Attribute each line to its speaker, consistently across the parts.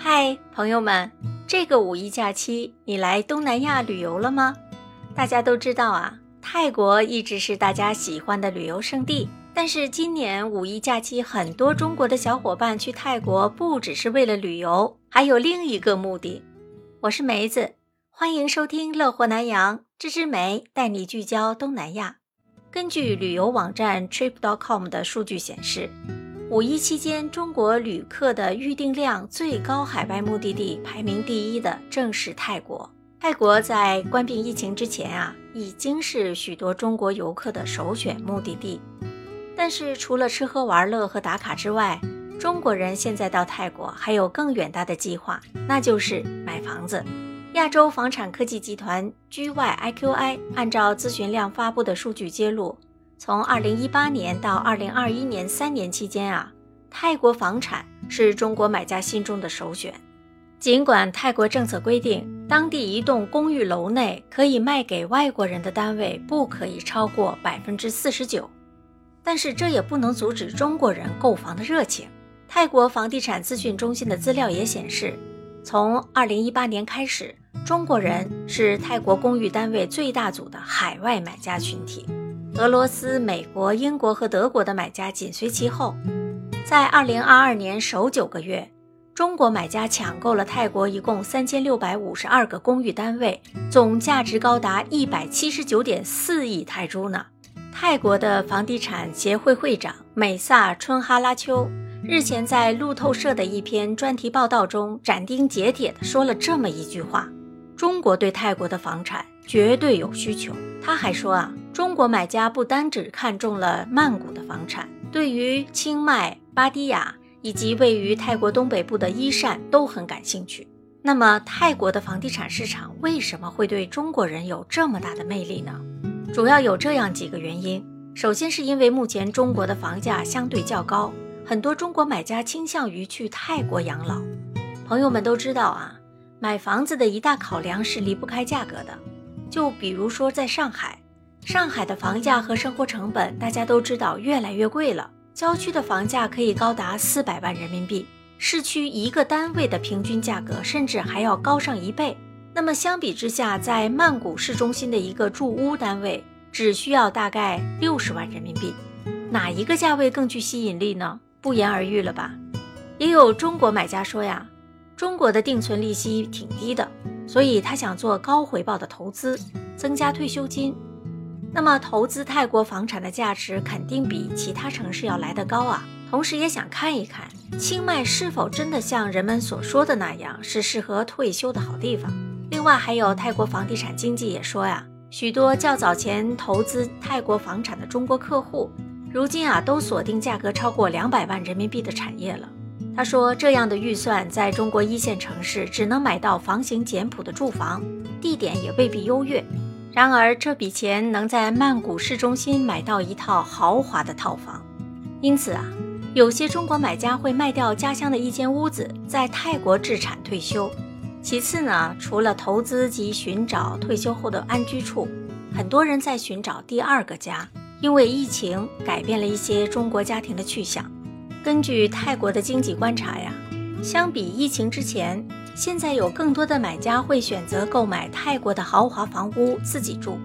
Speaker 1: 嗨，朋友们，这个五一假期你来东南亚旅游了吗？大家都知道啊，泰国一直是大家喜欢的旅游胜地。但是今年五一假期，很多中国的小伙伴去泰国不只是为了旅游，还有另一个目的。我是梅子，欢迎收听乐活南洋，芝芝梅带你聚焦东南亚。根据旅游网站 Trip.com 的数据显示。五一期间，中国旅客的预订量最高海外目的地排名第一的正是泰国。泰国在关闭疫情之前啊，已经是许多中国游客的首选目的地。但是，除了吃喝玩乐和打卡之外，中国人现在到泰国还有更远大的计划，那就是买房子。亚洲房产科技集团 GYIQI 按照咨询量发布的数据揭露。从二零一八年到二零二一年三年期间啊，泰国房产是中国买家心中的首选。尽管泰国政策规定，当地一栋公寓楼内可以卖给外国人的单位不可以超过百分之四十九，但是这也不能阻止中国人购房的热情。泰国房地产资讯中心的资料也显示，从二零一八年开始，中国人是泰国公寓单位最大组的海外买家群体。俄罗斯、美国、英国和德国的买家紧随其后，在二零二二年首九个月，中国买家抢购了泰国一共三千六百五十二个公寓单位，总价值高达一百七十九点四亿泰铢呢。泰国的房地产协会会长美萨春哈拉秋日前在路透社的一篇专题报道中斩钉截铁地说了这么一句话：“中国对泰国的房产绝对有需求。”他还说啊。中国买家不单只看中了曼谷的房产，对于清迈、芭堤雅以及位于泰国东北部的伊善都很感兴趣。那么，泰国的房地产市场为什么会对中国人有这么大的魅力呢？主要有这样几个原因。首先，是因为目前中国的房价相对较高，很多中国买家倾向于去泰国养老。朋友们都知道啊，买房子的一大考量是离不开价格的。就比如说在上海。上海的房价和生活成本，大家都知道越来越贵了。郊区的房价可以高达四百万人民币，市区一个单位的平均价格甚至还要高上一倍。那么相比之下，在曼谷市中心的一个住屋单位只需要大概六十万人民币，哪一个价位更具吸引力呢？不言而喻了吧。也有中国买家说呀，中国的定存利息挺低的，所以他想做高回报的投资，增加退休金。那么，投资泰国房产的价值肯定比其他城市要来得高啊！同时，也想看一看清迈是否真的像人们所说的那样是适合退休的好地方。另外，还有泰国房地产经纪也说呀，许多较早前投资泰国房产的中国客户，如今啊都锁定价格超过两百万人民币的产业了。他说，这样的预算在中国一线城市只能买到房型简朴的住房，地点也未必优越。然而，这笔钱能在曼谷市中心买到一套豪华的套房，因此啊，有些中国买家会卖掉家乡的一间屋子，在泰国置产退休。其次呢，除了投资及寻找退休后的安居处，很多人在寻找第二个家，因为疫情改变了一些中国家庭的去向。根据泰国的经济观察呀，相比疫情之前。现在有更多的买家会选择购买泰国的豪华房屋自己住，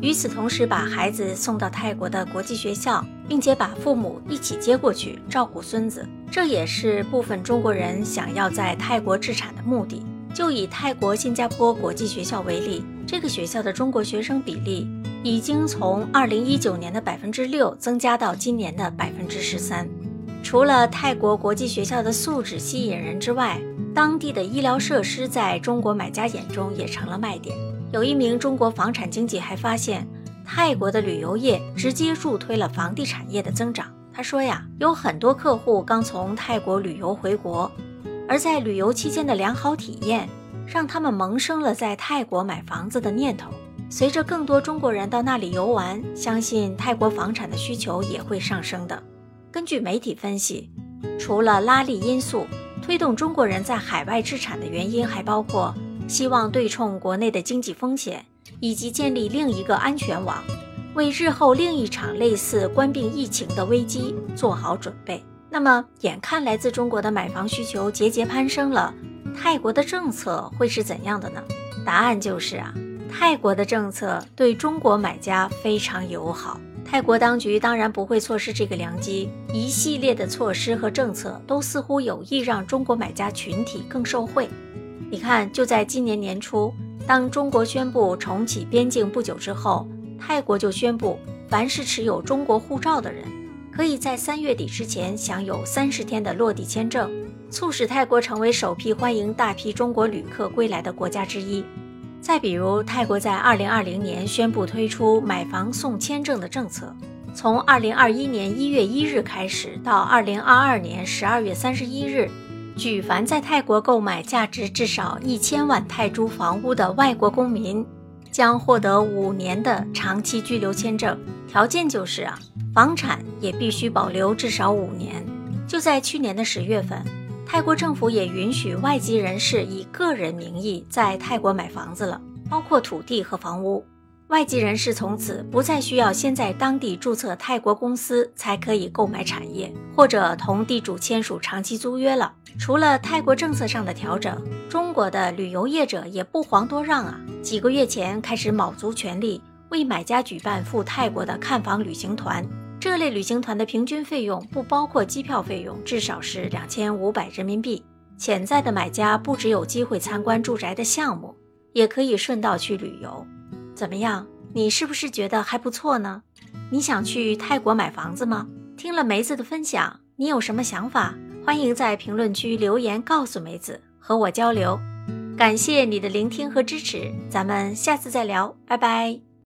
Speaker 1: 与此同时把孩子送到泰国的国际学校，并且把父母一起接过去照顾孙子，这也是部分中国人想要在泰国置产的目的。就以泰国新加坡国际学校为例，这个学校的中国学生比例已经从2019年的百分之六增加到今年的百分之十三。除了泰国国际学校的素质吸引人之外，当地的医疗设施在中国买家眼中也成了卖点。有一名中国房产经纪还发现，泰国的旅游业直接助推了房地产业的增长。他说呀，有很多客户刚从泰国旅游回国，而在旅游期间的良好体验，让他们萌生了在泰国买房子的念头。随着更多中国人到那里游玩，相信泰国房产的需求也会上升的。根据媒体分析，除了拉力因素。推动中国人在海外置产的原因还包括希望对冲国内的经济风险，以及建立另一个安全网，为日后另一场类似冠病疫情的危机做好准备。那么，眼看来自中国的买房需求节节攀升了，泰国的政策会是怎样的呢？答案就是啊，泰国的政策对中国买家非常友好。泰国当局当然不会错失这个良机，一系列的措施和政策都似乎有意让中国买家群体更受惠。你看，就在今年年初，当中国宣布重启边境不久之后，泰国就宣布，凡是持有中国护照的人。可以在三月底之前享有三十天的落地签证，促使泰国成为首批欢迎大批中国旅客归来的国家之一。再比如，泰国在二零二零年宣布推出买房送签证的政策，从二零二一年一月一日开始到二零二二年十二月三十一日，举凡在泰国购买价值至少一千万泰铢房屋的外国公民，将获得五年的长期居留签证，条件就是啊。房产也必须保留至少五年。就在去年的十月份，泰国政府也允许外籍人士以个人名义在泰国买房子了，包括土地和房屋。外籍人士从此不再需要先在当地注册泰国公司才可以购买产业，或者同地主签署长期租约了。除了泰国政策上的调整，中国的旅游业者也不遑多让啊！几个月前开始卯足全力为买家举办赴泰国的看房旅行团。这类旅行团的平均费用不包括机票费用，至少是两千五百人民币。潜在的买家不只有机会参观住宅的项目，也可以顺道去旅游。怎么样？你是不是觉得还不错呢？你想去泰国买房子吗？听了梅子的分享，你有什么想法？欢迎在评论区留言告诉梅子，和我交流。感谢你的聆听和支持，咱们下次再聊，拜拜。